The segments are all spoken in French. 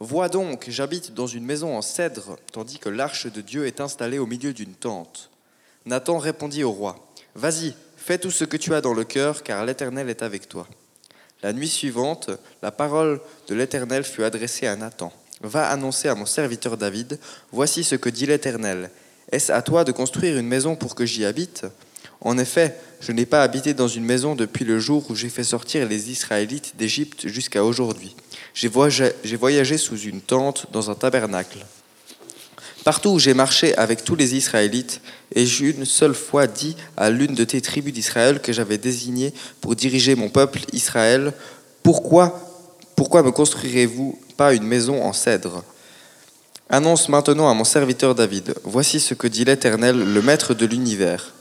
Vois donc, j'habite dans une maison en cèdre, tandis que l'arche de Dieu est installée au milieu d'une tente. Nathan répondit au roi, Vas-y, fais tout ce que tu as dans le cœur, car l'Éternel est avec toi. La nuit suivante, la parole de l'Éternel fut adressée à Nathan. Va annoncer à mon serviteur David, Voici ce que dit l'Éternel. Est-ce à toi de construire une maison pour que j'y habite? En effet, je n'ai pas habité dans une maison depuis le jour où j'ai fait sortir les Israélites d'Égypte jusqu'à aujourd'hui. J'ai voyagé, sous une tente dans un tabernacle. Partout où j'ai marché avec tous les Israélites, et j'ai une seule fois dit à l'une de tes tribus d'Israël que j'avais désignée pour diriger mon peuple Israël, pourquoi, pourquoi me construirez-vous pas une maison en cèdre? Annonce maintenant à mon serviteur David, voici ce que dit l'Éternel, le Maître de l'univers.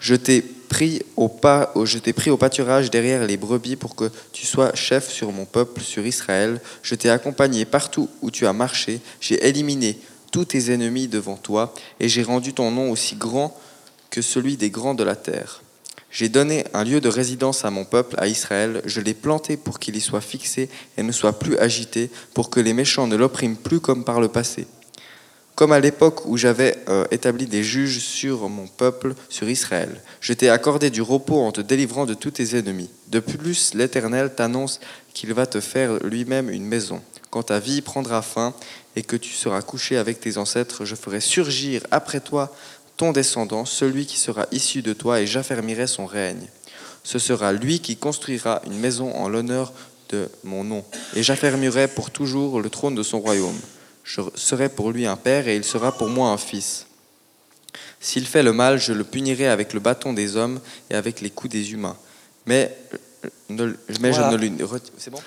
Je t'ai pris, au pas, je t'ai pris au pâturage derrière les brebis pour que tu sois chef sur mon peuple, sur Israël. Je t'ai accompagné partout où tu as marché. J'ai éliminé tous tes ennemis devant toi, et j'ai rendu ton nom aussi grand que celui des grands de la terre. J'ai donné un lieu de résidence à mon peuple, à Israël, je l'ai planté pour qu'il y soit fixé et ne soit plus agité, pour que les méchants ne l'oppriment plus comme par le passé. Comme à l'époque où j'avais euh, établi des juges sur mon peuple, sur Israël, je t'ai accordé du repos en te délivrant de tous tes ennemis. De plus, l'Éternel t'annonce qu'il va te faire lui-même une maison. Quand ta vie prendra fin et que tu seras couché avec tes ancêtres, je ferai surgir après toi ton descendant, celui qui sera issu de toi, et j'affermirai son règne. Ce sera lui qui construira une maison en l'honneur de mon nom, et j'affermirai pour toujours le trône de son royaume. Je serai pour lui un père, et il sera pour moi un fils. S'il fait le mal, je le punirai avec le bâton des hommes et avec les coups des humains. Mais, mais je ne lui... C'est bon?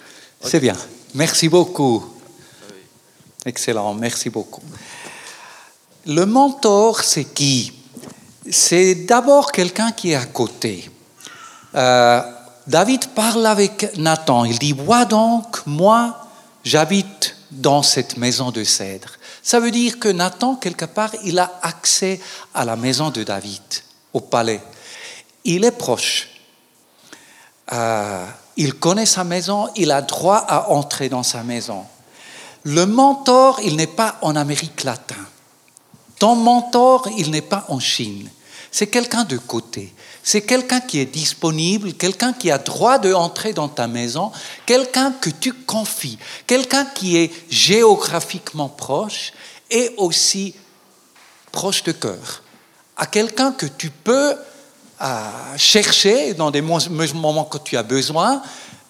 C'est bien. Merci beaucoup. Excellent, merci beaucoup. Le mentor, c'est qui? C'est d'abord quelqu'un qui est à côté. Euh, David parle avec Nathan. Il dit, vois donc, moi, j'habite dans cette maison de cèdre. Ça veut dire que Nathan, quelque part, il a accès à la maison de David, au palais. Il est proche. Euh, il connaît sa maison, il a droit à entrer dans sa maison. Le mentor, il n'est pas en Amérique latine. Ton mentor, il n'est pas en Chine. C'est quelqu'un de côté. C'est quelqu'un qui est disponible, quelqu'un qui a droit de entrer dans ta maison, quelqu'un que tu confies, quelqu'un qui est géographiquement proche et aussi proche de cœur. À quelqu'un que tu peux euh, chercher dans des moments que tu as besoin.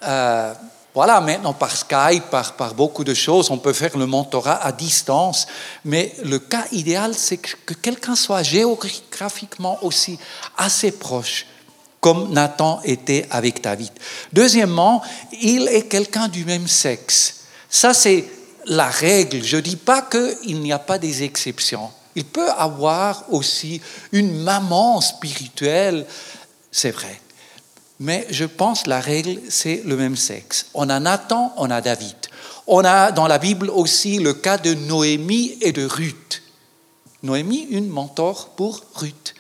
Euh, voilà, maintenant par Skype, par, par, beaucoup de choses, on peut faire le mentorat à distance, mais le cas idéal, c'est que, quelqu'un soit géographiquement aussi assez proche, comme Nathan était avec David. Deuxièmement, il est quelqu'un du même sexe. Ça, c'est la règle. Je ne dis pas qu'il n'y a pas des exceptions. Il peut avoir aussi une maman spirituelle, c'est vrai. Mais je pense la règle, c'est le même sexe. On a Nathan, on a David. On a dans la Bible aussi le cas de Noémie et de Ruth. Noémie, une mentor pour Ruth.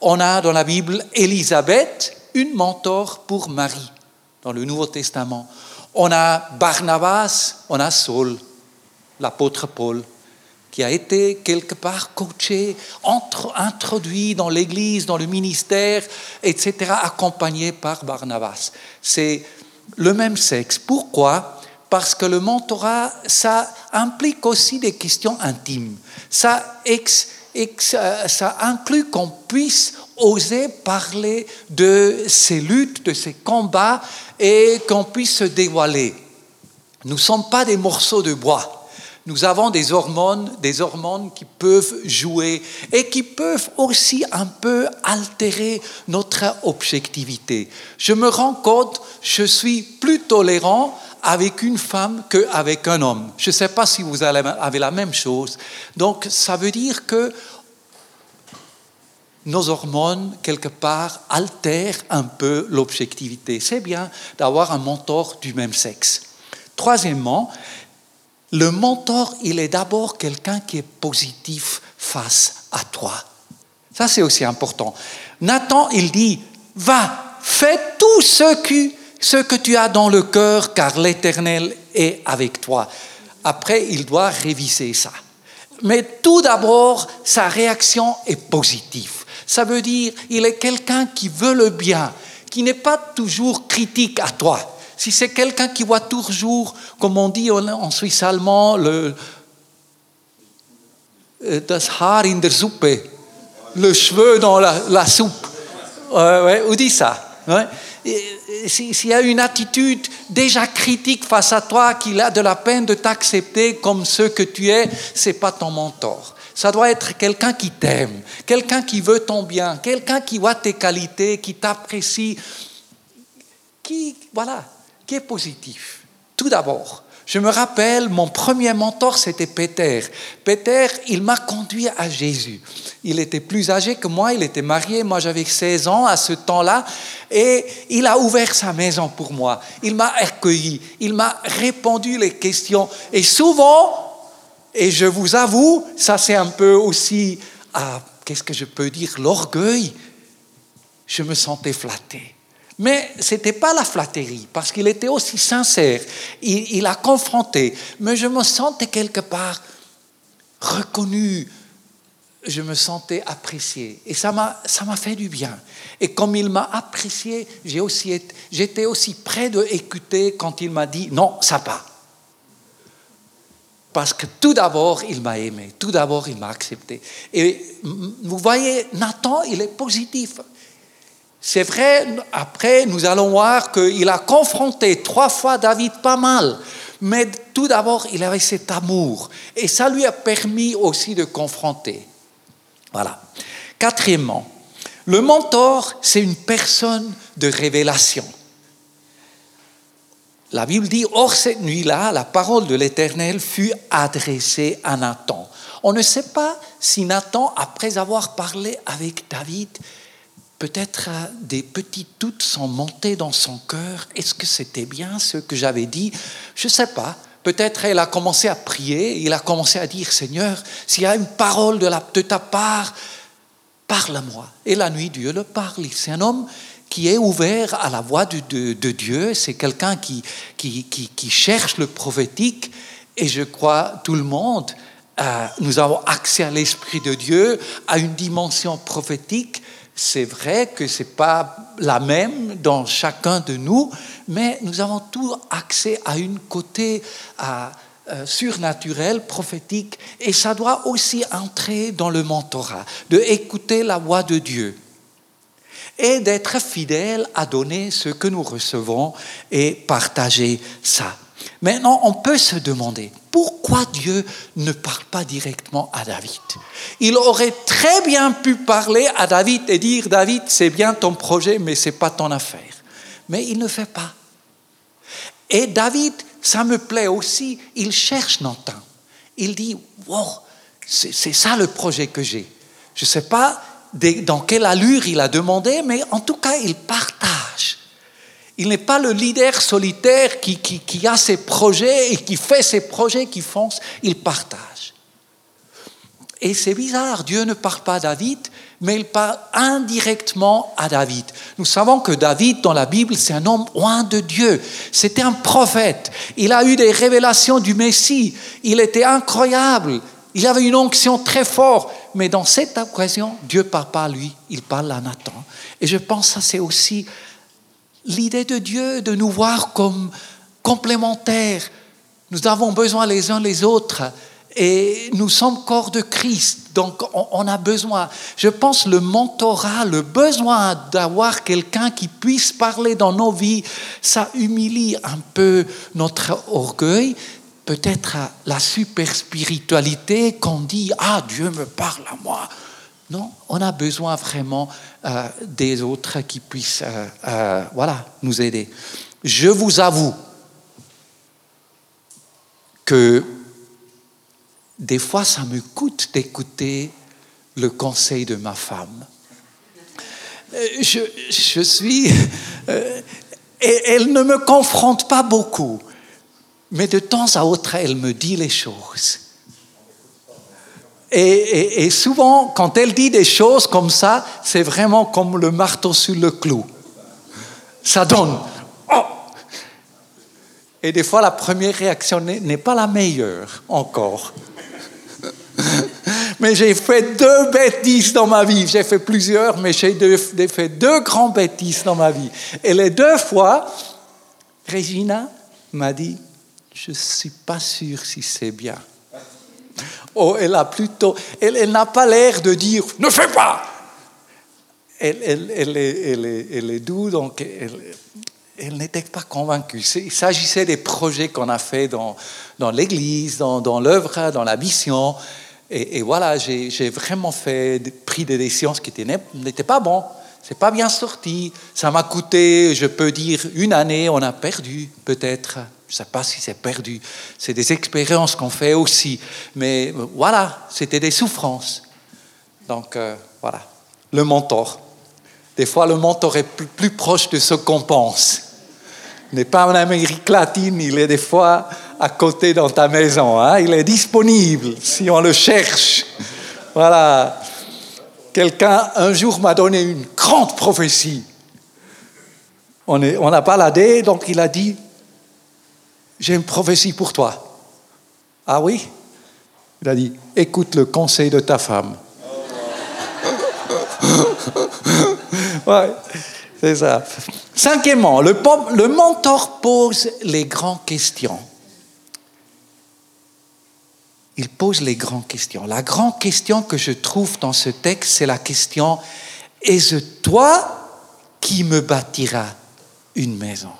On a dans la Bible Élisabeth, une mentor pour Marie, dans le Nouveau Testament. On a Barnabas, on a Saul, l'apôtre Paul qui a été quelque part coaché, introduit dans l'Église, dans le ministère, etc., accompagné par Barnabas. C'est le même sexe. Pourquoi? Parce que le mentorat, ça implique aussi des questions intimes. Ça, ça inclut qu'on puisse oser parler de ces luttes, de ces combats, et qu'on puisse se dévoiler. Nous ne sommes pas des morceaux de bois nous avons des hormones, des hormones qui peuvent jouer et qui peuvent aussi un peu altérer notre objectivité. Je me rends compte, je suis plus tolérant avec une femme qu'avec un homme. Je ne sais pas si vous avez la même chose. Donc, ça veut dire que nos hormones, quelque part, altèrent un peu l'objectivité. C'est bien d'avoir un mentor du même sexe. Troisièmement, le mentor, il est d'abord quelqu'un qui est positif face à toi. Ça, c'est aussi important. Nathan, il dit, va, fais tout ce que, tu as dans le cœur, car l'Éternel est avec toi. après, il doit réviser ça. Mais tout d'abord, sa réaction est positive. Ça veut dire, il est quelqu'un qui veut le bien, qui n'est pas toujours critique à toi. Si c'est quelqu'un qui voit toujours, comme on dit en suisse allemand, le euh, das Haar in der Suppe, le cheveu dans la, soupe. Ouais, on dit ça? S'il y a une attitude déjà critique face à toi, qu'il a de la peine de t'accepter comme ce que tu es, c'est pas ton mentor. Ça doit être quelqu'un qui t'aime, quelqu'un qui veut ton bien, quelqu'un qui voit tes qualités, qui t'apprécie, qui, voilà, qui est positif. Tout d'abord. Je me rappelle, mon premier mentor, c'était Peter. Peter, il m'a conduit à Jésus. Il était plus âgé que moi, il était marié, moi j'avais 16 ans à ce temps-là, et il a ouvert sa maison pour moi. Il m'a accueilli, il m'a répondu les questions. Et souvent, et je vous avoue, ça c'est un peu aussi, ah, qu'est-ce que je peux dire, l'orgueil, je me sentais flatté. Mais ce n'était pas la flatterie, parce qu'il était aussi sincère. Il, a confronté. Mais je me sentais quelque part reconnu. Je me sentais apprécié. Et ça m'a, fait du bien. Et comme il m'a apprécié, j'ai aussi j'étais aussi prêt d'écouter quand il m'a dit non, ça pas. Parce que tout d'abord, il m'a aimé. Tout d'abord, il m'a accepté. Et vous voyez, Nathan, il est positif. C'est vrai, après, nous allons voir qu'il a confronté trois fois David pas mal. Mais tout d'abord, il avait cet amour. Et ça lui a permis aussi de confronter. Voilà. Quatrièmement, le mentor, c'est une personne de révélation. La Bible dit, Or cette nuit-là, la parole de l'Éternel fut adressée à Nathan. On ne sait pas si Nathan, après avoir parlé avec David, Peut-être des petits doutes sont montés dans son cœur. Est-ce que c'était bien ce que j'avais dit? Je ne sais pas. Peut-être elle a commencé à prier, il a commencé à dire, Seigneur, s'il y a une parole de, ta part, parle-moi. Et la nuit, Dieu le parle. C'est un homme qui est ouvert à la voix de, Dieu. C'est quelqu'un qui, cherche le prophétique. Et je crois, tout le monde, euh, nous avons accès à l'Esprit de Dieu, à une dimension prophétique c'est vrai que ce n'est pas la même dans chacun de nous, mais nous avons tous accès à une côté euh, surnaturel, prophétique, et ça doit aussi entrer dans le mentorat, de écouter la voix de Dieu et d'être fidèle à donner ce que nous recevons et partager ça. Maintenant, on peut se demander pourquoi Dieu ne parle pas directement à David? Il aurait très bien pu parler à David et dire David, c'est bien ton projet, mais ce n'est pas ton affaire. Mais il ne fait pas. Et David, ça me plaît aussi, il cherche Nathan. Il dit wow, c'est ça le projet que j'ai. Je ne sais pas dans quelle allure il a demandé, mais en tout cas, il partage. Il n'est pas le leader solitaire qui, a ses projets et qui fait ses projets, qui fonce, il partage. Et c'est bizarre, Dieu ne parle pas à David, mais il parle indirectement à David. Nous savons que David, dans la Bible, c'est un homme loin de Dieu. C'était un prophète. Il a eu des révélations du Messie. Il était incroyable. Il avait une onction très forte. Mais dans cette occasion, Dieu ne parle pas à lui, il parle à Nathan. Et je pense que ça, c'est aussi l'idée de Dieu de nous voir comme complémentaires. Nous avons besoin les uns les autres et nous sommes corps de Christ, donc on, a besoin. Je pense le mentorat, le besoin d'avoir quelqu'un qui puisse parler dans nos vies, ça humilie un peu notre orgueil, peut-être la super spiritualité qu'on dit ah Dieu me parle à moi. Non, on a besoin vraiment euh, des autres qui puissent euh, euh, voilà, nous aider. Je vous avoue que des fois, ça me coûte d'écouter le conseil de ma femme. Je, je suis... elle ne me confronte pas beaucoup, mais de temps à autre, elle me dit les choses. Et, souvent, quand elle dit des choses comme ça, c'est vraiment comme le marteau sur le clou. Ça donne. Oh Et des fois, la première réaction n'est pas la meilleure encore. mais j'ai fait deux bêtises dans ma vie. J'ai fait plusieurs, mais j'ai fait deux grandes bêtises dans ma vie. Et les deux fois, Regina m'a dit, je ne suis pas sûre si c'est bien. Oh, elle a plutôt, elle, n'a pas l'air de dire, ne fais pas. Elle, est, douce, donc elle, n'était pas convaincue. Il s'agissait des projets qu'on a fait dans, l'Église, dans, l'œuvre, dans la mission. Et, voilà, j'ai vraiment fait, pris des décisions qui n'étaient pas bon. C'est pas bien sorti. Ça m'a coûté, je peux dire, une année. On a perdu, peut-être. Je ne sais pas si c'est perdu. C'est des expériences qu'on fait aussi. Mais voilà, c'était des souffrances. Donc euh, voilà, le mentor. Des fois, le mentor est plus, proche de ce qu'on pense. Il n'est pas en Amérique latine, il est des fois à côté dans ta maison. Hein? Il est disponible si on le cherche. Voilà. Quelqu'un un jour m'a donné une grande prophétie. On, est, on a baladé, donc il a dit, j'ai une prophétie pour toi. Ah oui? Il a dit, écoute le conseil de ta femme. ouais, c'est ça. Cinquièmement, le, le mentor pose les grandes questions il pose les grandes questions. La grande question que je trouve dans ce texte, c'est la question, est-ce toi qui me bâtiras une maison?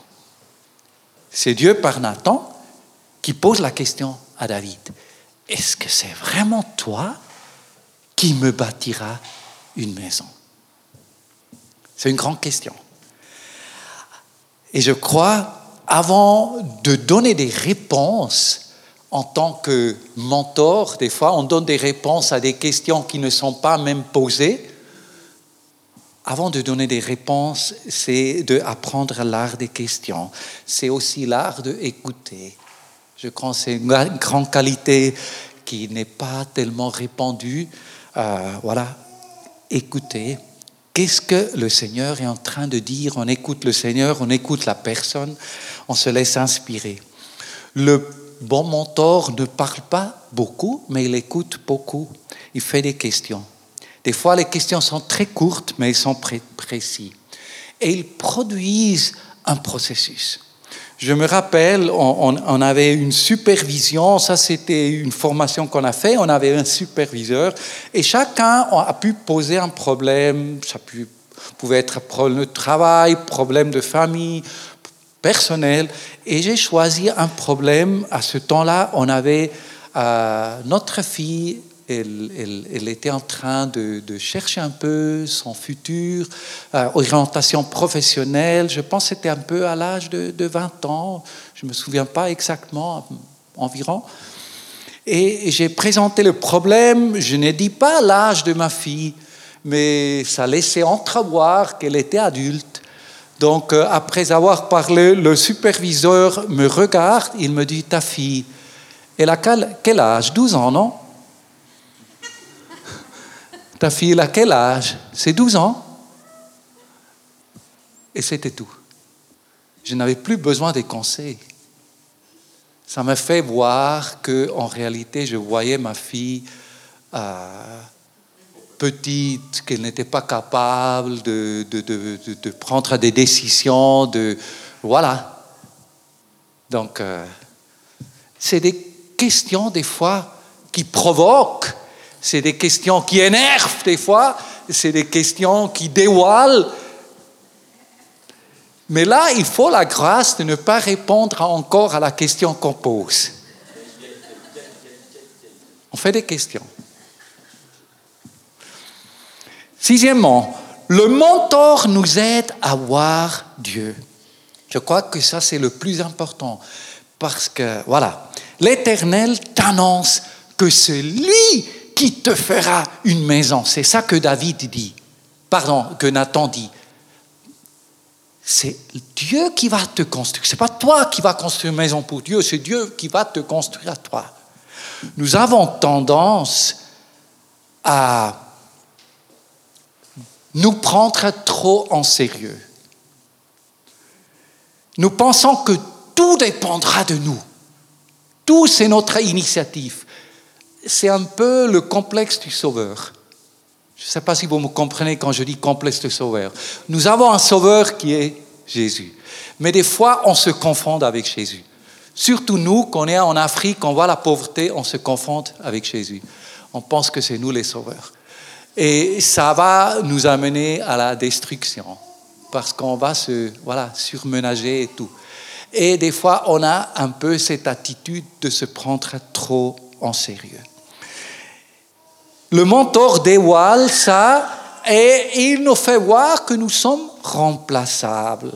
C'est Dieu par Nathan qui pose la question à David. Est-ce que c'est vraiment toi qui me bâtiras une maison? C'est une grande question. Et je crois, avant de donner des réponses, en tant que mentor, des fois, on donne des réponses à des questions qui ne sont pas même posées. Avant de donner des réponses, c'est d'apprendre l'art des questions. C'est aussi l'art d'écouter. Je crois que c'est une grande qualité qui n'est pas tellement répandue. Euh, voilà, écouter. Qu'est-ce que le Seigneur est en train de dire? On écoute le Seigneur, on écoute la personne, on se laisse inspirer. Le bon mentor ne parle pas beaucoup, mais il écoute beaucoup. Il fait des questions. Des fois, les questions sont très courtes, mais elles sont précises. Et ils produisent un processus. Je me rappelle, on, avait une supervision, ça c'était une formation qu'on a fait, on avait un superviseur, et chacun a pu poser un problème, ça pouvait être problème de travail, problème de famille, personnel. Et j'ai choisi un problème. À ce temps-là, on avait euh, notre fille, elle, était en train de, chercher un peu son futur, euh, orientation professionnelle. Je pense que c'était un peu à l'âge de, 20 ans. Je ne me souviens pas exactement, environ. Et j'ai présenté le problème. Je n'ai dit pas l'âge de ma fille, mais ça laissait entrevoir qu'elle était adulte. Donc, euh, après avoir parlé, le superviseur me regarde, il me dit, ta fille, elle a quel, âge? 12 ans, non? Ta fille, elle a quel âge? C'est 12 ans Et c'était tout. Je n'avais plus besoin des conseils. Ça m'a fait voir que, en réalité, je voyais ma fille euh, petite, qu'elle n'était pas capable de, prendre des décisions, de voilà. Donc, euh, c'est des questions des fois qui provoquent, c'est des questions qui énervent des fois, c'est des questions qui dévoilent. Mais là, il faut la grâce de ne pas répondre encore à la question qu'on pose. On fait des questions. Sixièmement, le mentor nous aide à voir Dieu. Je crois que ça, c'est le plus important. Parce que, voilà, l'Éternel t'annonce que c'est lui qui te fera une maison. C'est ça que David dit. Pardon, que Nathan dit. C'est Dieu qui va te construire. C'est pas toi qui vas construire une maison pour Dieu, c'est Dieu qui va te construire à toi. Nous avons tendance à nous prendre trop en sérieux. Nous pensons que tout dépendra de nous. Tout, c'est notre initiative. C'est un peu le complexe du sauveur. Je ne sais pas si vous me comprenez quand je dis complexe du sauveur. Nous avons un sauveur qui est Jésus. Mais des fois, on se confond avec Jésus. Surtout nous, qu'on est en Afrique, on voit la pauvreté, on se confond avec Jésus. On pense que c'est nous les sauveurs. Et ça va nous amener à la destruction, parce qu'on va se voilà, surmenager et tout. Et des fois, on a un peu cette attitude de se prendre trop en sérieux. Le mentor dévoile ça et il nous fait voir que nous sommes remplaçables.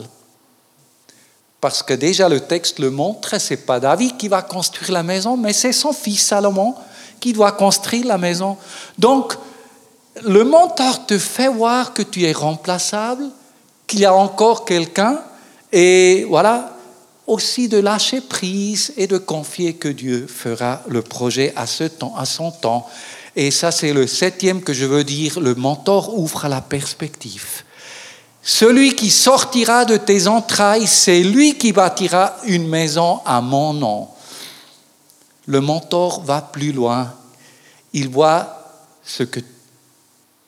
Parce que déjà le texte le montre, c'est pas David qui va construire la maison, mais c'est son fils Salomon qui doit construire la maison. Donc, le mentor te fait voir que tu es remplaçable, qu'il y a encore quelqu'un, et voilà, aussi de lâcher prise et de confier que Dieu fera le projet à, ce temps, à son temps. Et ça, c'est le septième que je veux dire, le mentor ouvre la perspective. Celui qui sortira de tes entrailles, c'est lui qui bâtira une maison à mon nom. Le mentor va plus loin. Il voit ce que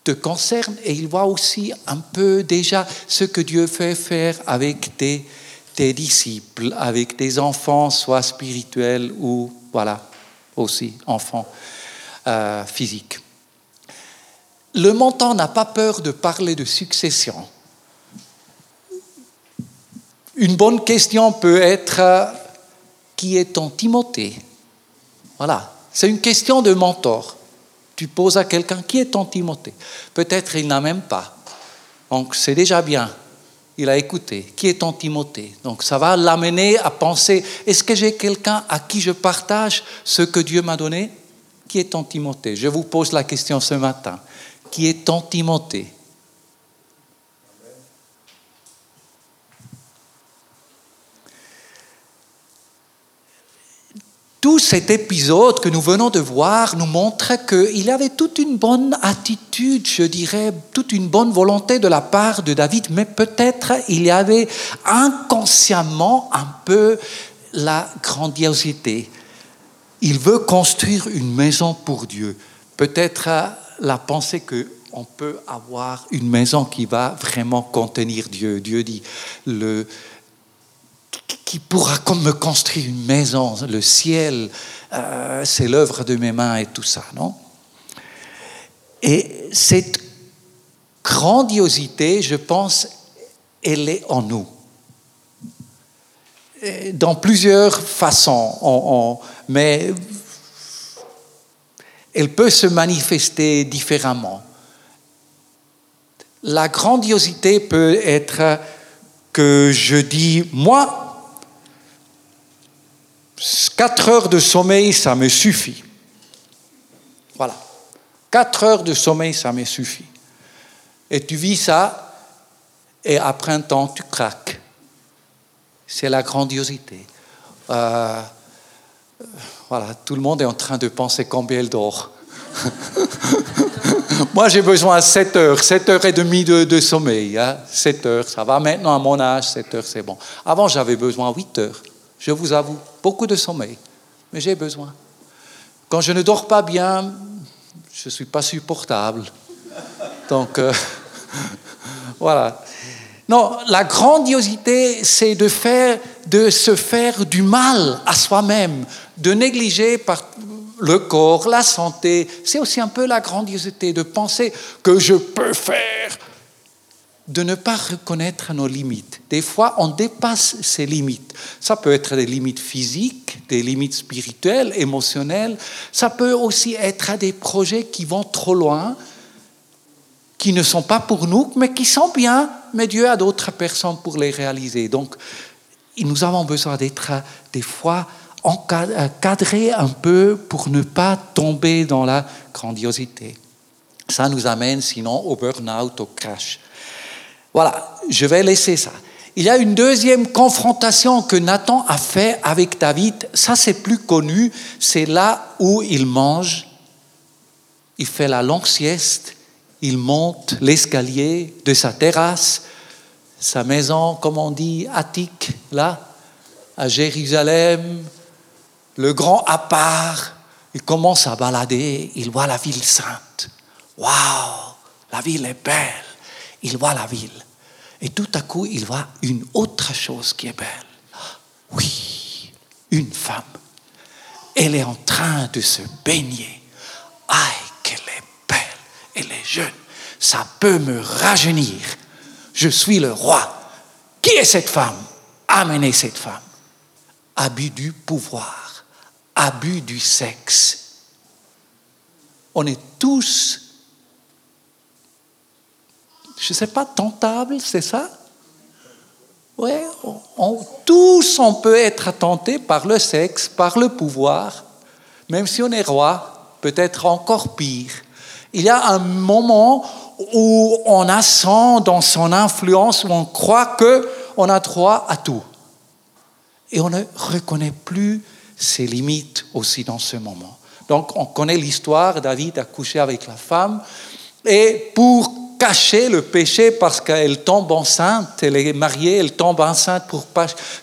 te concerne et il voit aussi un peu déjà ce que Dieu fait faire avec tes, tes disciples, avec tes enfants, soit spirituels ou, voilà, aussi enfants euh, physiques. Le mentor n'a pas peur de parler de succession. Une bonne question peut être euh, qui est ton Timothée? Voilà, c'est une question de mentor. Tu poses à quelqu'un qui est ton Timothée? Peut-être il n'a même pas. Donc c'est déjà bien. Il a écouté. Qui est ton Timothée? Donc ça va l'amener à penser est-ce que j'ai quelqu'un à qui je partage ce que Dieu m'a donné? Qui est ton Timothée? Je vous pose la question ce matin. Qui est ton Timothée? Tout cet épisode que nous venons de voir nous montre qu'il y avait toute une bonne attitude, je dirais, toute une bonne volonté de la part de David, mais peut-être il y avait inconsciemment un peu la grandiosité. Il veut construire une maison pour Dieu. Peut-être la pensée que on peut avoir une maison qui va vraiment contenir Dieu. Dieu dit, le, qui pourra comme me construire une maison, le ciel, euh, c'est l'œuvre de mes mains et tout ça, non? Et cette grandiosité, je pense, elle est en nous. Dans plusieurs façons, mais elle peut se manifester différemment. La grandiosité peut être que je dis, moi, Quatre heures de sommeil, ça me suffit. Voilà. Quatre heures de sommeil, ça me suffit. Et tu vis ça, et après un temps, tu craques. C'est la grandiosité. Euh, voilà, tout le monde est en train de penser combien elle dort. Moi, j'ai besoin de 7 heures, 7 heures et demie de, sommeil. Hein. 7 heures, ça va maintenant à mon âge, 7 heures, c'est bon. Avant, j'avais besoin de 8 heures. Je vous avoue, beaucoup de sommeil, mais j'ai besoin. Quand je ne dors pas bien, je ne suis pas supportable. Donc, euh, voilà. Non, la grandiosité, c'est de, faire, de se faire du mal à soi-même, de négliger par le corps, la santé. C'est aussi un peu la grandiosité de penser que je peux faire de ne pas reconnaître nos limites. Des fois, on dépasse ces limites. Ça peut être des limites physiques, des limites spirituelles, émotionnelles. Ça peut aussi être des projets qui vont trop loin, qui ne sont pas pour nous, mais qui sont bien, mais Dieu a d'autres personnes pour les réaliser. Donc, nous avons besoin d'être des fois encadrés un peu pour ne pas tomber dans la grandiosité. Ça nous amène sinon au burn-out, au crash. Voilà, je vais laisser ça. Il y a une deuxième confrontation que Nathan a fait avec David. Ça, c'est plus connu. C'est là où il mange, il fait la longue sieste, il monte l'escalier de sa terrasse, sa maison, comme on dit, attique, là. à Jérusalem, le grand à part, il commence à balader, il voit la ville sainte. Waouh, la ville est belle. Il voit la ville. Et tout à coup, il voit une autre chose qui est belle. Oui, une femme. Elle est en train de se baigner. Aïe. Elle est jeune. Ça peut me rajeunir. Je suis le roi. Qui est cette femme? Amenez cette femme. Abus du pouvoir, abus du sexe. On est tous, je ne sais pas, tentables, c'est ça? Oui, tous on peut être tentés par le sexe, par le pouvoir, même si on est roi, peut-être encore pire. Il y a un moment où on a sent dans son influence, où on croit qu'on a droit à tout. Et on ne reconnaît plus ses limites aussi dans ce moment. Donc on connaît l'histoire, David a couché avec la femme, et pour cacher le péché, parce qu'elle tombe enceinte, elle est mariée, elle tombe enceinte, pour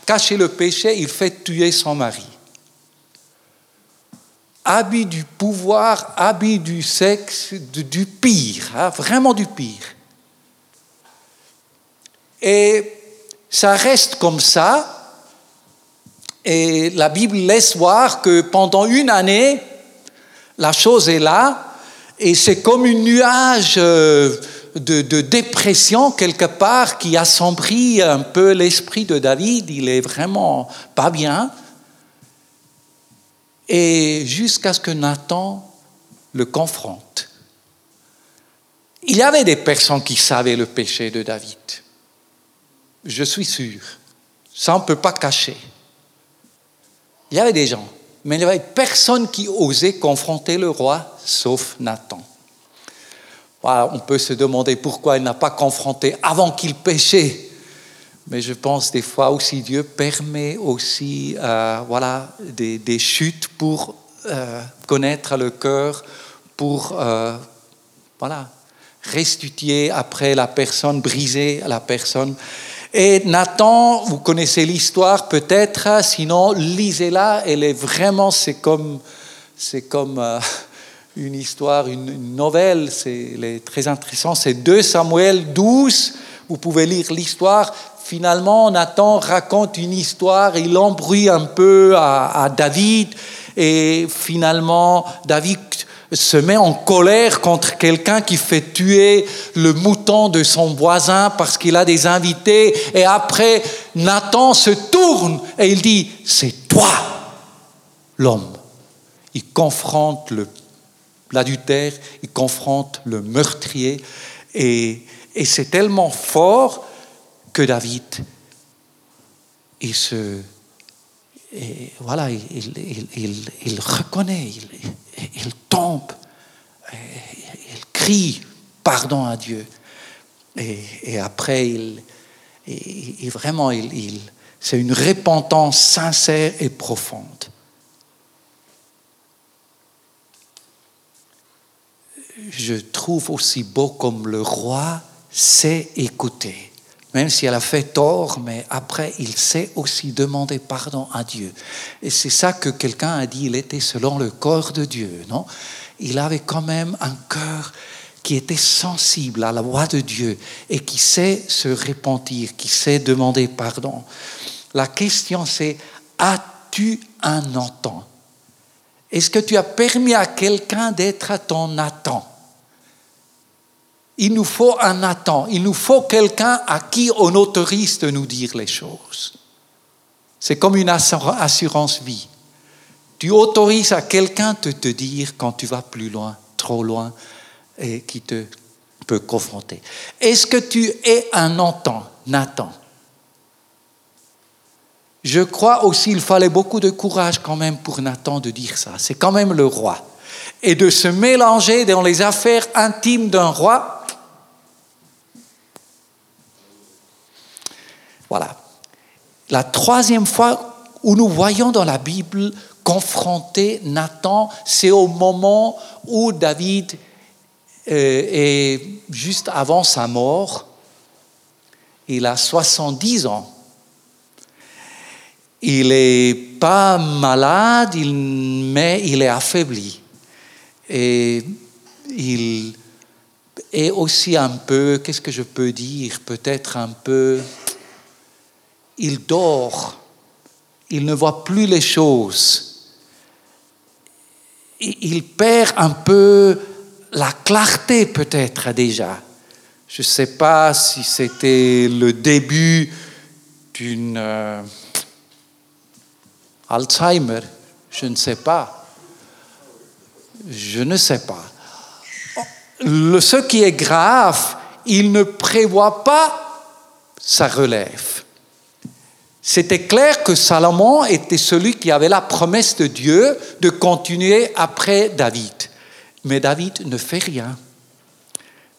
cacher le péché, il fait tuer son mari. Habit du pouvoir, habit du sexe, du pire, hein, vraiment du pire. Et ça reste comme ça, et la Bible laisse voir que pendant une année, la chose est là, et c'est comme un nuage euh, de, dépression quelque part qui assombrit un peu l'esprit de David. Il est vraiment pas bien. Et jusqu'à ce que Nathan le confronte. Il y avait des personnes qui savaient le péché de David. Je suis sûr. Ça, on ne peut pas cacher. Il y avait des gens, mais il n'y avait personne qui osait confronter le roi, sauf Nathan. on peut se demander pourquoi il n'a pas confronté avant qu'il péchait. Mais je pense des fois aussi Dieu permet aussi euh, voilà, des, chutes pour euh, connaître le cœur, pour euh, voilà, restituer après la personne, briser la personne. Et Nathan, vous connaissez l'histoire peut-être, sinon lisez-la, elle est vraiment, c'est comme, c'est comme une histoire, une, nouvelle, c'est très intéressant. C'est 2 Samuel 12, vous pouvez lire l'histoire. Finalement, Nathan raconte une histoire, il embrouille un peu à, David, et finalement, David se met en colère contre quelqu'un qui fait tuer le mouton de son voisin parce qu'il a des invités. Et après, Nathan se tourne et il dit, c'est toi l'homme. Il confronte l'adultère, il confronte le meurtrier. Et, c'est tellement fort que David, il se... voilà, il, reconnaît, il tombe, il crie pardon à Dieu. Et, après, il, vraiment, il, c'est une repentance sincère et profonde. Je trouve aussi beau comme le roi sait écouter même si elle a fait tort, mais après, il sait aussi demander pardon à Dieu. Et c'est ça que quelqu'un a dit, il était selon le corps de Dieu, non? Il avait quand même un cœur qui était sensible à la voix de Dieu et qui sait se repentir, qui sait demander pardon. La question c'est, as-tu un Nathan Est-ce que tu as permis à quelqu'un d'être ton Nathan? Il nous faut un Nathan, il nous faut quelqu'un à qui on autorise de nous dire les choses. C'est comme une assurance vie. Tu autorises à quelqu'un de te dire quand tu vas plus loin, trop loin, et qui te peut confronter. Est-ce que tu es un Nathan, Nathan Je crois aussi qu'il fallait beaucoup de courage quand même pour Nathan de dire ça. C'est quand même le roi. Et de se mélanger dans les affaires intimes d'un roi, Voilà. La troisième fois où nous voyons dans la Bible confronter Nathan, c'est au moment où David euh, est juste avant sa mort. Il a 70 ans. il n'est pas malade, mais il est affaibli. Et il est aussi un peu, qu'est-ce que je peux dire, peut-être un peu, il dort, il ne voit plus les choses. Il perd un peu la clarté peut-être déjà. Je ne sais pas si c'était le début d'une euh, Alzheimer, je ne sais pas. Je ne sais pas. ce qui est grave, il ne prévoit pas sa relève. C'était clair que Salomon était celui qui avait la promesse de Dieu de continuer après David. Mais David ne fait rien.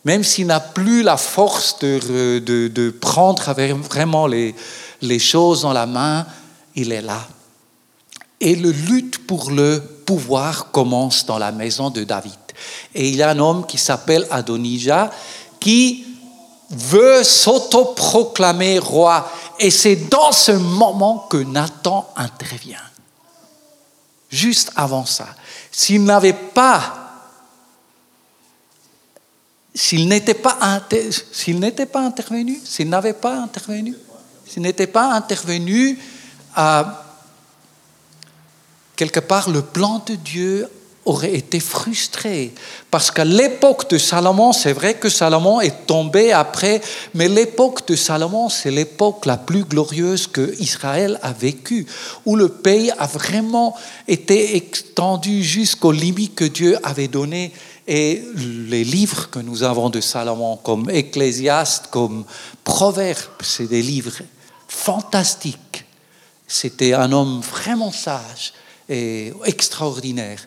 Même s'il n'a plus la force de, de, prendre vraiment les, les choses dans la main, il est là. Et le lutte pour le pouvoir commence dans la maison de David. Et il y a un homme qui s'appelle Adonijah qui veut s'autoproclamer roi. Et c'est dans ce moment que Nathan intervient. Juste avant ça. S'il n'avait pas s'il n'était pas, s'il n'était pas intervenu, s'il n'avait pas intervenu, s'il n'était pas intervenu, à, quelque part, le plan de Dieu aurait été frustré. Parce qu'à l'époque de Salomon, c'est vrai que Salomon est tombé après, mais l'époque de Salomon, c'est l'époque la plus glorieuse que Israël a vécue, où le pays a vraiment été extendu jusqu'aux limites que Dieu avait données. Et les livres que nous avons de Salomon, comme Ecclésiaste, comme Proverbes, c'est des livres fantastiques. C'était un homme vraiment sage et extraordinaire.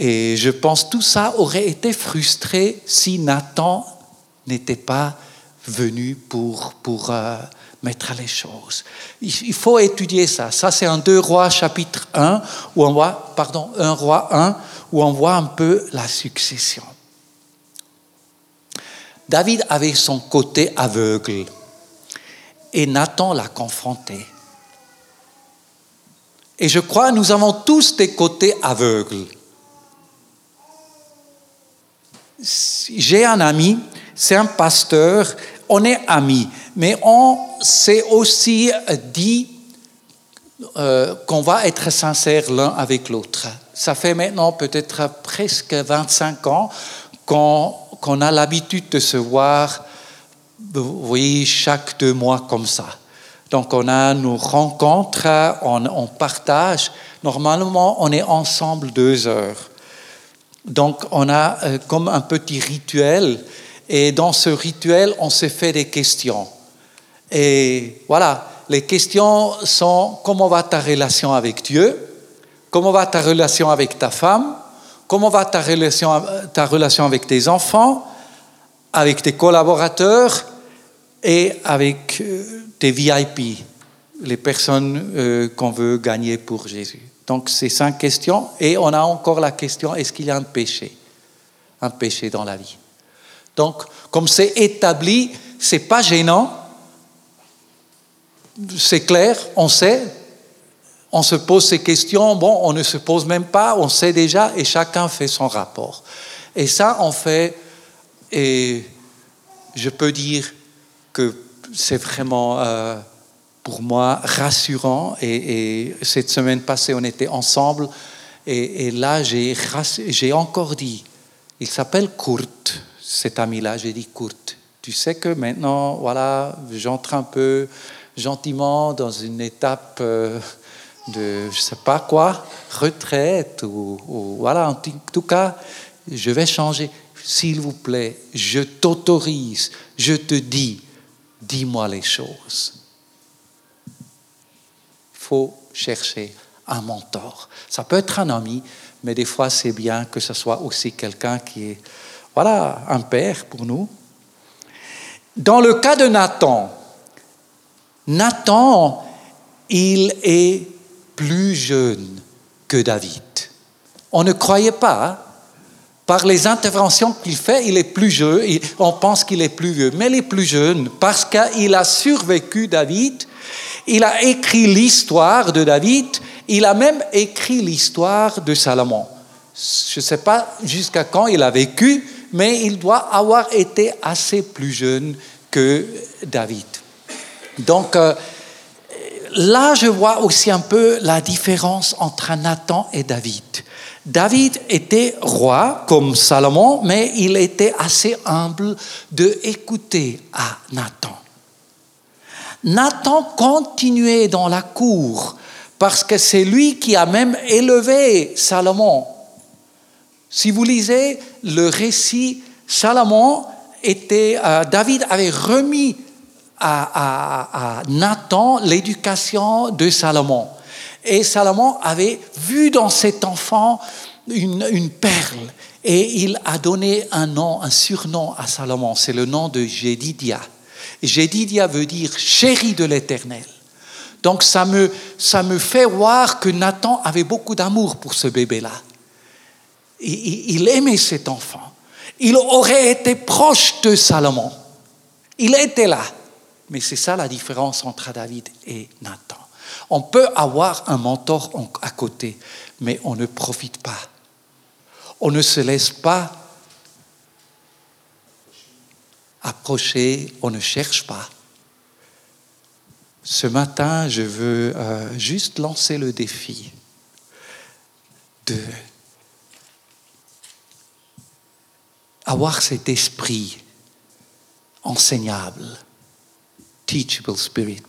Et je pense tout ça aurait été frustré si Nathan n'était pas venu pour, pour euh, mettre les choses. Il faut étudier ça. Ça, c'est un 2 Rois chapitre 1, où on voit, pardon, 1 Roi 1, où on voit un peu la succession. David avait son côté aveugle et Nathan l'a confronté. Et je crois nous avons tous des côtés aveugles. J'ai un ami, c'est un pasteur, on est amis, mais on s'est aussi dit euh, qu'on va être sincère l'un avec l'autre. Ça fait maintenant peut-être presque 25 ans qu'on a l'habitude de se voir, vous voyez, chaque deux mois comme ça. Donc on a nos rencontres, on, on partage. Normalement, on est ensemble deux heures. Donc on a euh, comme un petit rituel. Et dans ce rituel, on se fait des questions. Et voilà, les questions sont comment va ta relation avec Dieu? Comment va ta relation avec ta femme? Comment va ta relation, ta relation avec tes enfants? Avec tes collaborateurs? Et avec euh, tes VIP, les personnes euh, qu'on veut gagner pour Jésus donc c'est cinq questions. Et on a encore la question, est-ce qu'il y a un péché? Un péché dans la vie. Donc, comme c'est établi, c'est pas gênant. C'est clair, on sait. On se pose ces questions. Bon, on ne se pose même pas, on sait déjà, et chacun fait son rapport. Et ça, on fait, et je peux dire que c'est vraiment euh, pour moi rassurant. Et, cette semaine passée, on était ensemble. Et, là, j'ai encore dit, il s'appelle Kurt, cet ami-là. J'ai dit, Kurt, tu sais que maintenant, voilà, j'entre un peu gentiment dans une étape euh, de, je sais pas quoi, retraite, ou, voilà, en tout cas, je vais changer. S'il vous plaît, je t'autorise, je te dis, dis-moi les choses faut chercher un mentor. Ça peut être un ami, mais des fois c'est bien que ce soit aussi quelqu'un qui est, voilà, un père pour nous. Dans le cas de Nathan, Nathan, il est plus jeune que David. On ne croyait pas, Par les interventions qu'il fait, il est plus jeune, on pense qu'il est plus vieux, mais il est plus jeune parce qu'il a survécu David, il a écrit l'histoire de David, il a même écrit l'histoire de Salomon. Je ne sais pas jusqu'à quand il a vécu, mais il doit avoir été assez plus jeune que David. Donc euh, là, je vois aussi un peu la différence entre Nathan et David. David était roi comme Salomon, mais il était assez humble de écouter à Nathan. Nathan continuait dans la cour parce que c'est lui qui a même élevé Salomon. Si vous lisez le récit, Salomon était, euh, David avait remis à, Nathan l'éducation de Salomon. Et Salomon avait vu dans cet enfant une, perle. Et il a donné un nom, un surnom à Salomon. C'est le nom de Jédidia. Jédidia veut dire chéri de l'Éternel. Donc ça me, ça me fait voir que Nathan avait beaucoup d'amour pour ce bébé-là. il aimait cet enfant. Il aurait été proche de Salomon. Il était là. Mais c'est ça la différence entre David et Nathan. On peut avoir un mentor à côté, mais on ne profite pas. On ne se laisse pas approcher, on ne cherche pas. Ce matin, je veux euh, juste lancer le défi de avoir cet esprit enseignable teachable spirit.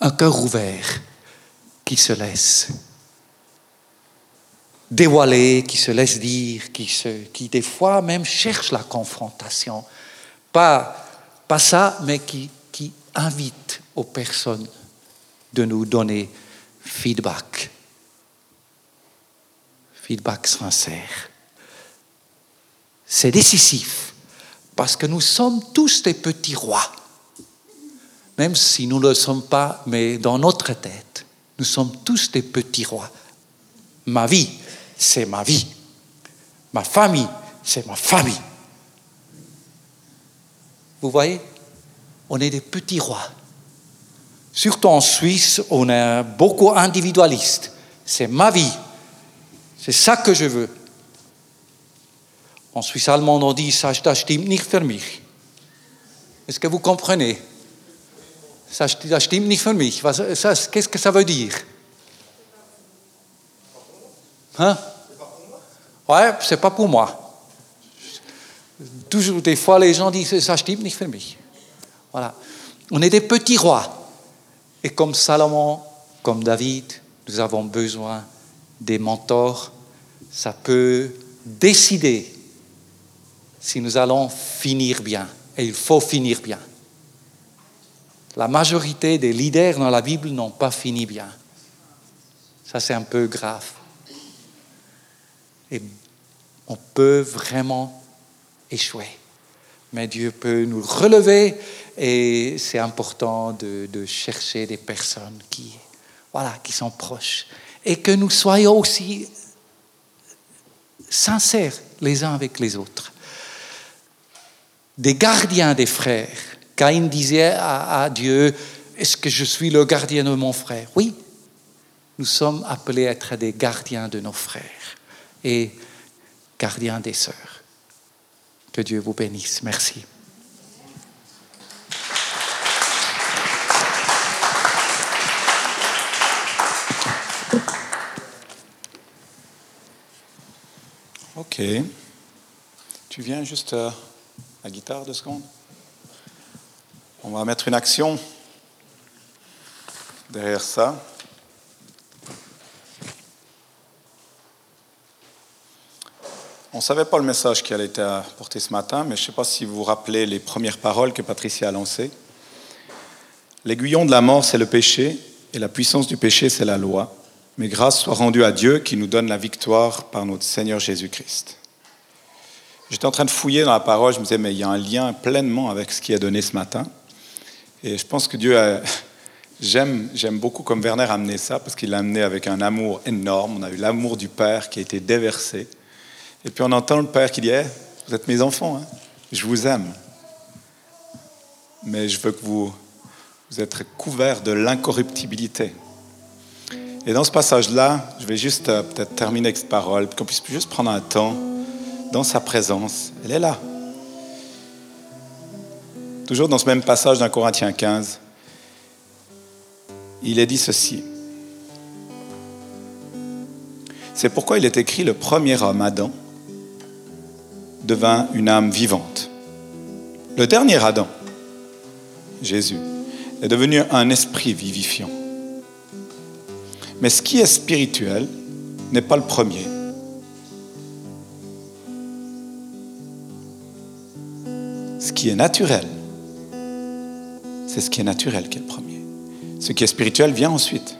Un cœur ouvert qui se laisse dévoiler, qui se laisse dire, qui, des fois même cherche la confrontation. Pas, pas ça, mais qui invite aux personnes de nous donner feedback. Feedback sincère. C'est décisif parce que nous sommes tous des petits rois. Même si nous ne le sommes pas, mais dans notre tête, nous sommes tous des petits rois. Ma vie, c'est ma vie. Ma famille, c'est ma famille. Vous voyez, on est des petits rois. Surtout en Suisse, on est beaucoup individualiste. C'est ma vie. C'est ça que je veux. En Suisse allemande, on dit ça, nicht für mich. Est-ce que vous comprenez? Ça, ça stimmt nicht für mich. Qu'est-ce que ça veut dire Hein Ouais, c'est pas pour moi. Toujours, des fois, les gens disent ça stimmt nicht für mich. Voilà. On est des petits rois. Et comme Salomon, comme David, nous avons besoin des mentors. Ça peut décider si nous allons finir bien. Et il faut finir bien. La majorité des leaders dans la Bible n'ont pas fini bien. Ça, c'est un peu grave. Et on peut vraiment échouer. Mais Dieu peut nous relever et c'est important de, chercher des personnes qui, voilà, qui sont proches. Et que nous soyons aussi sincères les uns avec les autres des gardiens des frères. Caïn disait à, Dieu, est-ce que je suis le gardien de mon frère? Oui, nous sommes appelés à être des gardiens de nos frères et gardiens des sœurs. Que Dieu vous bénisse. Merci. Ok. Tu viens juste euh, la guitare deux secondes? On va mettre une action derrière ça. On ne savait pas le message qui allait être apporté ce matin, mais je ne sais pas si vous vous rappelez les premières paroles que Patricia a lancées. L'aiguillon de la mort, c'est le péché, et la puissance du péché, c'est la loi. Mais grâce soit rendue à Dieu qui nous donne la victoire par notre Seigneur Jésus-Christ. J'étais en train de fouiller dans la parole, je me disais, mais il y a un lien pleinement avec ce qui est donné ce matin. Et je pense que Dieu a... J'aime, beaucoup comme Werner a amené ça, parce qu'il l'a amené avec un amour énorme. On a eu l'amour du Père qui a été déversé. Et puis on entend le Père qui dit, Eh, vous êtes mes enfants, hein. je vous aime. Mais je veux que vous, vous êtes couverts de l'incorruptibilité. Et dans ce passage-là, je vais juste euh, peut-être terminer avec cette parole, qu'on puisse juste prendre un temps dans sa présence. Elle est là. Toujours dans ce même passage d'un Corinthiens 15, il est dit ceci. C'est pourquoi il est écrit le premier homme, Adam, devint une âme vivante. Le dernier Adam, Jésus, est devenu un esprit vivifiant. Mais ce qui est spirituel n'est pas le premier. Ce qui est naturel, c'est ce qui est naturel qui est le premier. Ce qui est spirituel vient ensuite.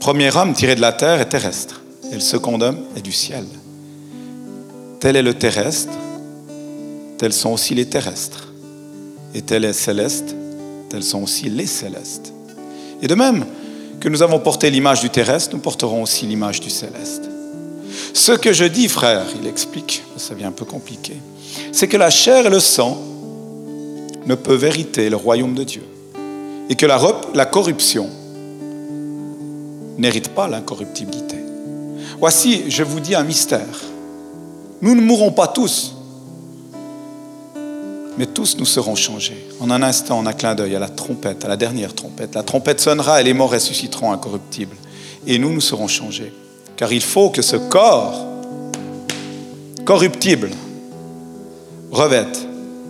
Premier homme tiré de la terre est terrestre, et le second homme est du ciel. Tel est le terrestre, tels sont aussi les terrestres. Et tel est céleste, tels sont aussi les célestes. Et de même que nous avons porté l'image du terrestre, nous porterons aussi l'image du céleste. Ce que je dis, frère, il explique, ça devient un peu compliqué, c'est que la chair et le sang ne peuvent hériter le royaume de Dieu. Et que la, corruption n'hérite pas l'incorruptibilité. Voici, je vous dis un mystère. Nous ne mourrons pas tous, mais tous nous serons changés. En un instant, en un clin d'œil, à la trompette, à la dernière trompette. La trompette sonnera et les morts ressusciteront incorruptibles. Et nous, nous serons changés. Car il faut que ce corps corruptible revête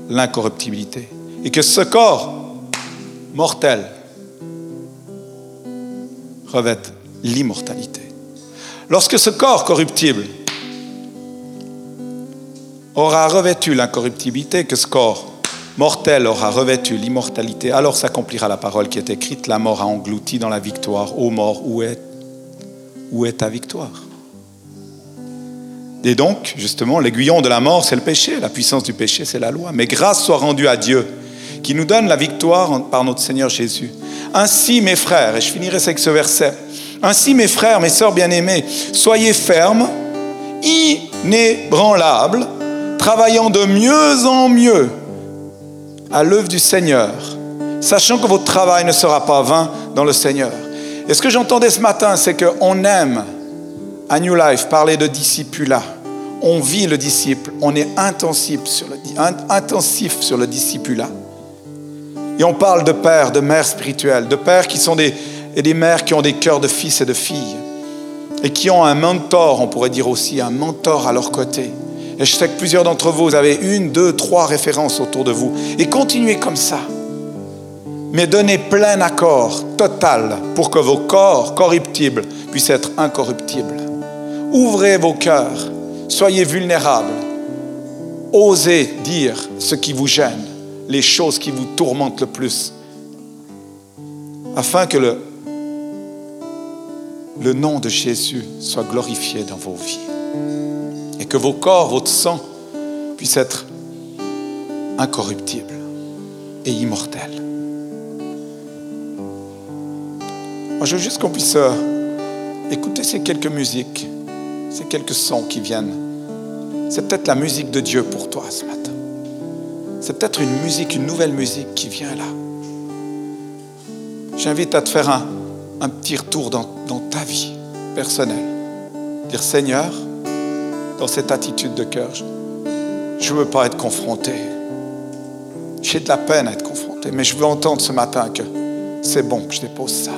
l'incorruptibilité. Et que ce corps mortel revête l'immortalité. Lorsque ce corps corruptible aura revêtu l'incorruptibilité, que ce corps mortel aura revêtu l'immortalité, alors s'accomplira la parole qui est écrite, la mort a englouti dans la victoire. Ô mort, où est, où est ta victoire? Et donc, justement, l'aiguillon de la mort, c'est le péché, la puissance du péché, c'est la loi. Mais grâce soit rendue à Dieu, qui nous donne la victoire par notre Seigneur Jésus. Ainsi, mes frères, et je finirai avec ce verset, ainsi, mes frères, mes sœurs bien-aimés, soyez fermes, inébranlables, travaillant de mieux en mieux à l'œuvre du Seigneur, sachant que votre travail ne sera pas vain dans le Seigneur. Et ce que j'entendais ce matin, c'est qu'on aime à New Life parler de discipulat. On vit le disciple, on est intensif sur le, intensif sur le discipulat. Et on parle de pères, de mères spirituelles, de pères qui sont des, et des mères qui ont des cœurs de fils et de filles, et qui ont un mentor, on pourrait dire aussi, un mentor à leur côté et je sais que plusieurs d'entre vous, vous avez une, deux, trois références autour de vous. Et continuez comme ça. Mais donnez plein accord total pour que vos corps corruptibles puissent être incorruptibles. Ouvrez vos cœurs. Soyez vulnérables. Osez dire ce qui vous gêne, les choses qui vous tourmentent le plus, afin que le, nom de Jésus soit glorifié dans vos vies et que vos corps, votre sang puissent être incorruptibles et immortels. Moi, je veux juste qu'on puisse euh, écouter ces quelques musiques, ces quelques sons qui viennent. C'est peut-être la musique de Dieu pour toi ce matin. C'est peut-être une musique, une nouvelle musique qui vient là. J'invite à te faire un, un petit retour dans, dans ta vie personnelle. Dire Seigneur, dans cette attitude de cœur. Je ne veux pas être confronté. J'ai de la peine à être confronté, mais je veux entendre ce matin que c'est bon que je dépose ça.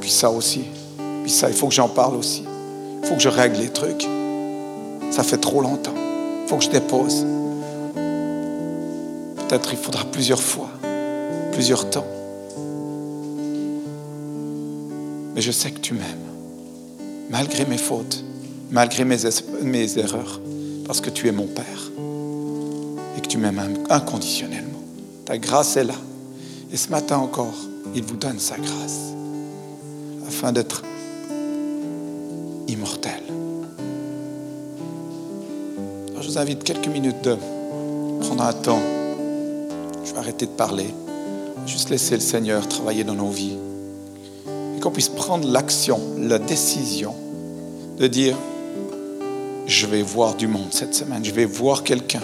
Puis ça aussi. Puis ça, il faut que j'en parle aussi. Il faut que je règle les trucs. Ça fait trop longtemps. Il faut que je dépose. Peut-être il faudra plusieurs fois, plusieurs temps. Mais je sais que tu m'aimes, malgré mes fautes malgré mes, mes erreurs, parce que tu es mon Père et que tu m'aimes inconditionnellement. Ta grâce est là. Et ce matin encore, il vous donne sa grâce afin d'être immortel. je vous invite quelques minutes de prendre un temps. Arrêter de parler. Juste laisser le Seigneur travailler dans nos vies. Et qu'on puisse prendre l'action, la décision de dire, je vais voir du monde cette semaine, je vais voir quelqu'un,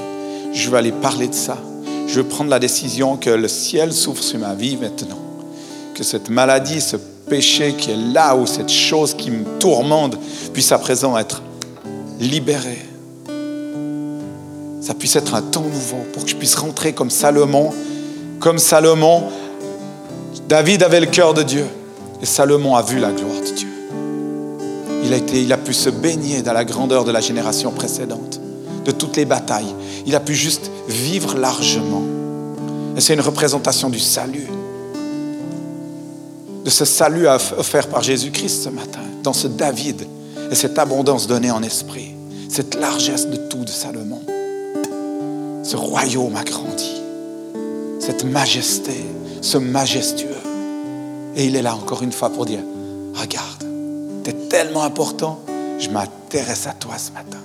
je vais aller parler de ça. Je vais prendre la décision que le ciel s'ouvre sur ma vie maintenant, que cette maladie, ce péché qui est là, ou cette chose qui me tourmente, puisse à présent être libéré. Ça puisse être un temps nouveau pour que je puisse rentrer comme Salomon. Comme Salomon, David avait le cœur de Dieu et Salomon a vu la gloire de Dieu. Il a, été, il a pu se baigner dans la grandeur de la génération précédente, de toutes les batailles. Il a pu juste vivre largement. Et c'est une représentation du salut, de ce salut offert par Jésus-Christ ce matin, dans ce David et cette abondance donnée en esprit, cette largesse de tout de Salomon. Ce royaume a grandi, cette majesté, ce majestueux. Et il est là encore une fois pour dire, regarde, tu es tellement important, je m'intéresse à toi ce matin.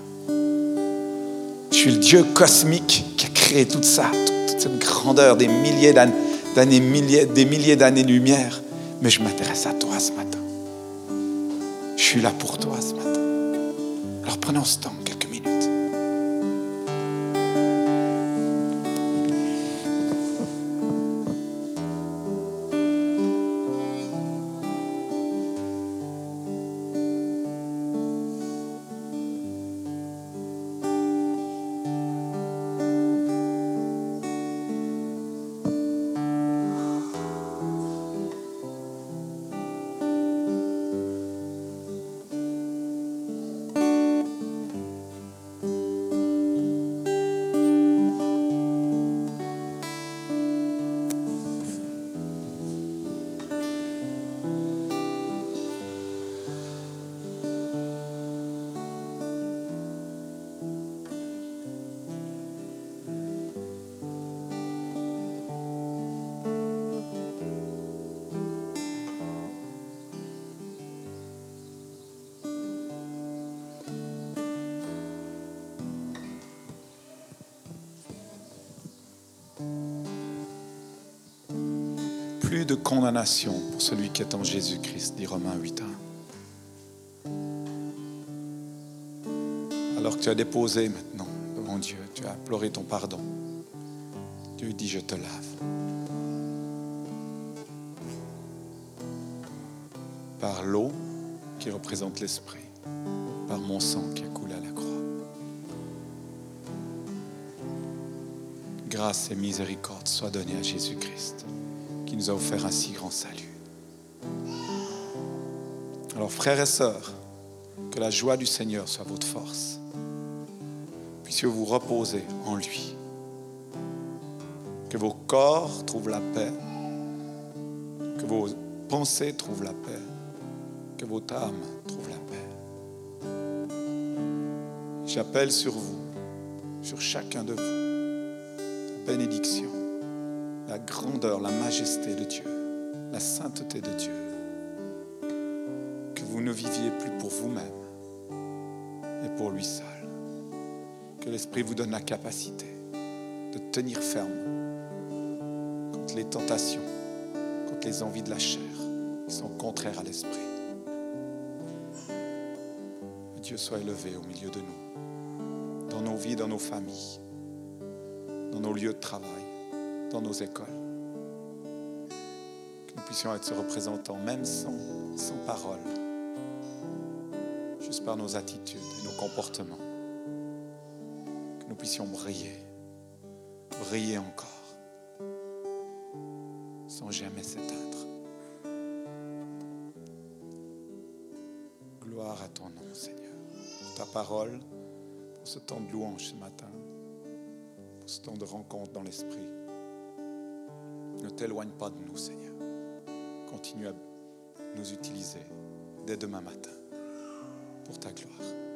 Je suis le Dieu cosmique qui a créé tout ça, toute cette grandeur, des milliers d'années, milliers, des milliers d'années-lumière, mais je m'intéresse à toi ce matin. Je suis là pour toi ce matin. Alors prenons ce temps. Plus de condamnation pour celui qui est en Jésus-Christ, dit Romains 8.1. Alors que tu as déposé maintenant devant Dieu, tu as imploré ton pardon, Dieu dit, je te lave. Par l'eau qui représente l'Esprit, par mon sang qui a coulé à la croix. Grâce et miséricorde soient données à Jésus-Christ nous a offert un si grand salut. Alors frères et sœurs, que la joie du Seigneur soit votre force. Puissiez vous reposer en lui. Que vos corps trouvent la paix. Que vos pensées trouvent la paix. Que votre âme trouve la paix. J'appelle sur vous, sur chacun de vous, bénédiction la grandeur, la majesté de Dieu, la sainteté de Dieu. Que vous ne viviez plus pour vous-même, mais pour lui seul. Que l'Esprit vous donne la capacité de tenir ferme contre les tentations, contre les envies de la chair qui sont contraires à l'Esprit. Dieu soit élevé au milieu de nous, dans nos vies, dans nos familles, dans nos lieux de travail dans nos écoles. Que nous puissions être ce représentant, même sans, sans parole, juste par nos attitudes et nos comportements. Que nous puissions briller, briller encore, sans jamais s'éteindre. Gloire à ton nom, Seigneur, pour ta parole, pour ce temps de louange ce matin, pour ce temps de rencontre dans l'esprit. Ne t'éloigne pas de nous, Seigneur. Continue à nous utiliser dès demain matin pour ta gloire.